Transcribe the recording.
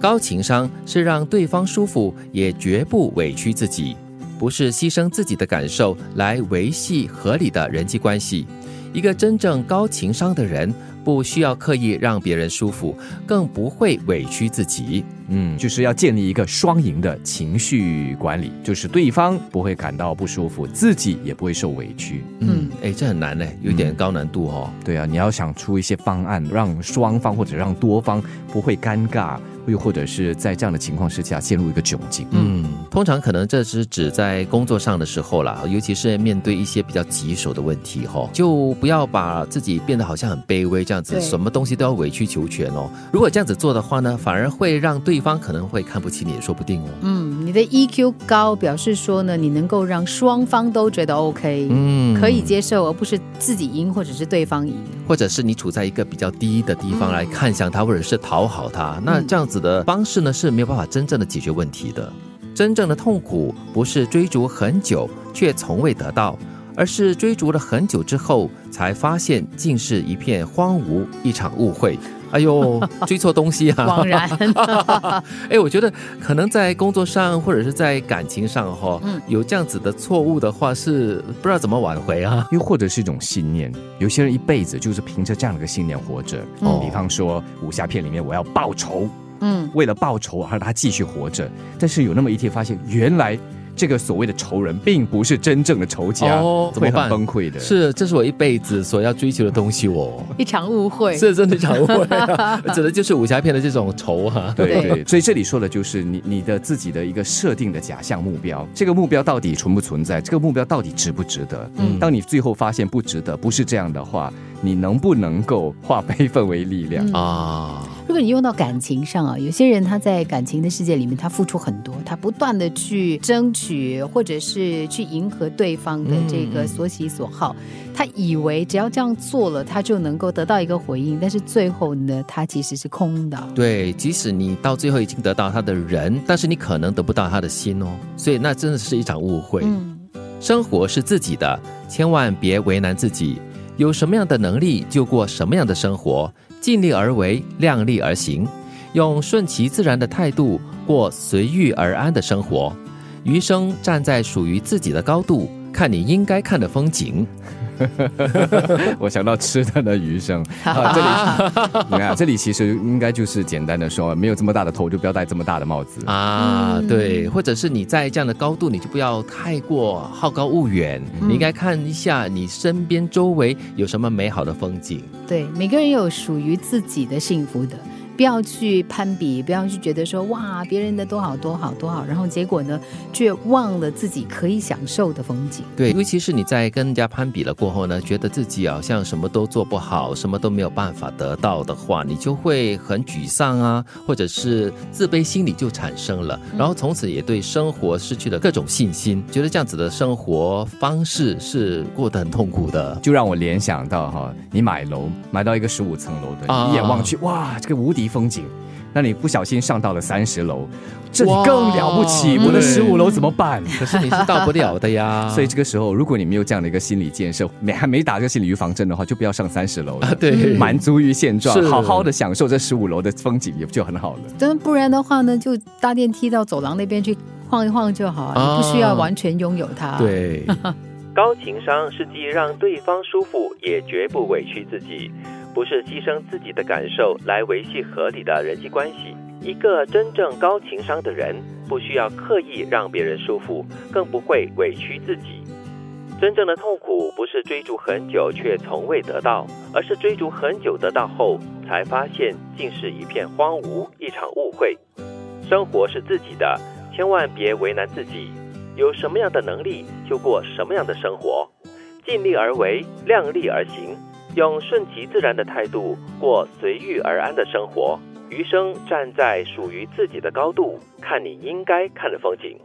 高情商是让对方舒服，也绝不委屈自己，不是牺牲自己的感受来维系合理的人际关系。一个真正高情商的人，不需要刻意让别人舒服，更不会委屈自己。嗯，就是要建立一个双赢的情绪管理，就是对方不会感到不舒服，自己也不会受委屈。嗯，哎，这很难呢，有点高难度哦。对啊，你要想出一些方案，让双方或者让多方不会尴尬。又或者是在这样的情况之下陷入一个窘境。嗯，通常可能这是指在工作上的时候啦，尤其是面对一些比较棘手的问题哈，就不要把自己变得好像很卑微这样子，什么东西都要委曲求全哦。如果这样子做的话呢，反而会让对方可能会看不起你，也说不定哦。嗯，你的 EQ 高，表示说呢，你能够让双方都觉得 OK，嗯，可以接受，而不是自己赢或者是对方赢，或者是你处在一个比较低的地方来看向他，或者是讨好他，那这样子。的方式呢是没有办法真正的解决问题的。真正的痛苦不是追逐很久却从未得到，而是追逐了很久之后才发现竟是一片荒芜，一场误会。哎呦，追错东西啊！枉然。哎，我觉得可能在工作上或者是在感情上哈，有这样子的错误的话，是不知道怎么挽回啊。又或者是一种信念，有些人一辈子就是凭着这样的一个信念活着。哦，比方说武侠片里面，我要报仇。嗯，为了报仇而他继续活着，但是有那么一天发现，原来这个所谓的仇人并不是真正的仇家，会很崩溃的。是，这是我一辈子所要追求的东西哦。一场误会，是真的一场误会，指的就是武侠片的这种仇哈。对对，所以这里说的就是你你的自己的一个设定的假象目标，这个目标到底存不存在？这个目标到底值不值得？嗯，当你最后发现不值得，不是这样的话，你能不能够化悲愤为力量啊？如果你用到感情上啊，有些人他在感情的世界里面，他付出很多，他不断的去争取，或者是去迎合对方的这个所喜所好，他以为只要这样做了，他就能够得到一个回应，但是最后呢，他其实是空的。对，即使你到最后已经得到他的人，但是你可能得不到他的心哦，所以那真的是一场误会。生活是自己的，千万别为难自己，有什么样的能力就过什么样的生活。尽力而为，量力而行，用顺其自然的态度过随遇而安的生活，余生站在属于自己的高度，看你应该看的风景。我想到吃的的余生，这里 你看，这里其实应该就是简单的说，没有这么大的头就不要戴这么大的帽子啊。对，或者是你在这样的高度，你就不要太过好高骛远，你应该看一下你身边周围有什么美好的风景。对，每个人有属于自己的幸福的。不要去攀比，不要去觉得说哇别人的多好多好多好，然后结果呢却忘了自己可以享受的风景。对，尤其是你在跟人家攀比了过后呢，觉得自己好像什么都做不好，什么都没有办法得到的话，你就会很沮丧啊，或者是自卑心理就产生了，然后从此也对生活失去了各种信心，觉得这样子的生活方式是过得很痛苦的。就让我联想到哈，你买楼买到一个十五层楼的，一眼望去哇，这个无敌。风景，那你不小心上到了三十楼，这你更了不起。我的十五楼怎么办？可是你是到不了的呀。所以这个时候，如果你没有这样的一个心理建设，没还没打这个心理预防针的话，就不要上三十楼了。对，满足于现状，好好的享受这十五楼的风景，也就很好了。但不然的话呢，就搭电梯到走廊那边去晃一晃就好，你不需要完全拥有它。对，高情商是既让对方舒服，也绝不委屈自己。不是牺牲自己的感受来维系合理的人际关系。一个真正高情商的人，不需要刻意让别人舒服，更不会委屈自己。真正的痛苦不是追逐很久却从未得到，而是追逐很久得到后才发现竟是一片荒芜，一场误会。生活是自己的，千万别为难自己。有什么样的能力就过什么样的生活，尽力而为，量力而行。用顺其自然的态度过随遇而安的生活，余生站在属于自己的高度，看你应该看的风景。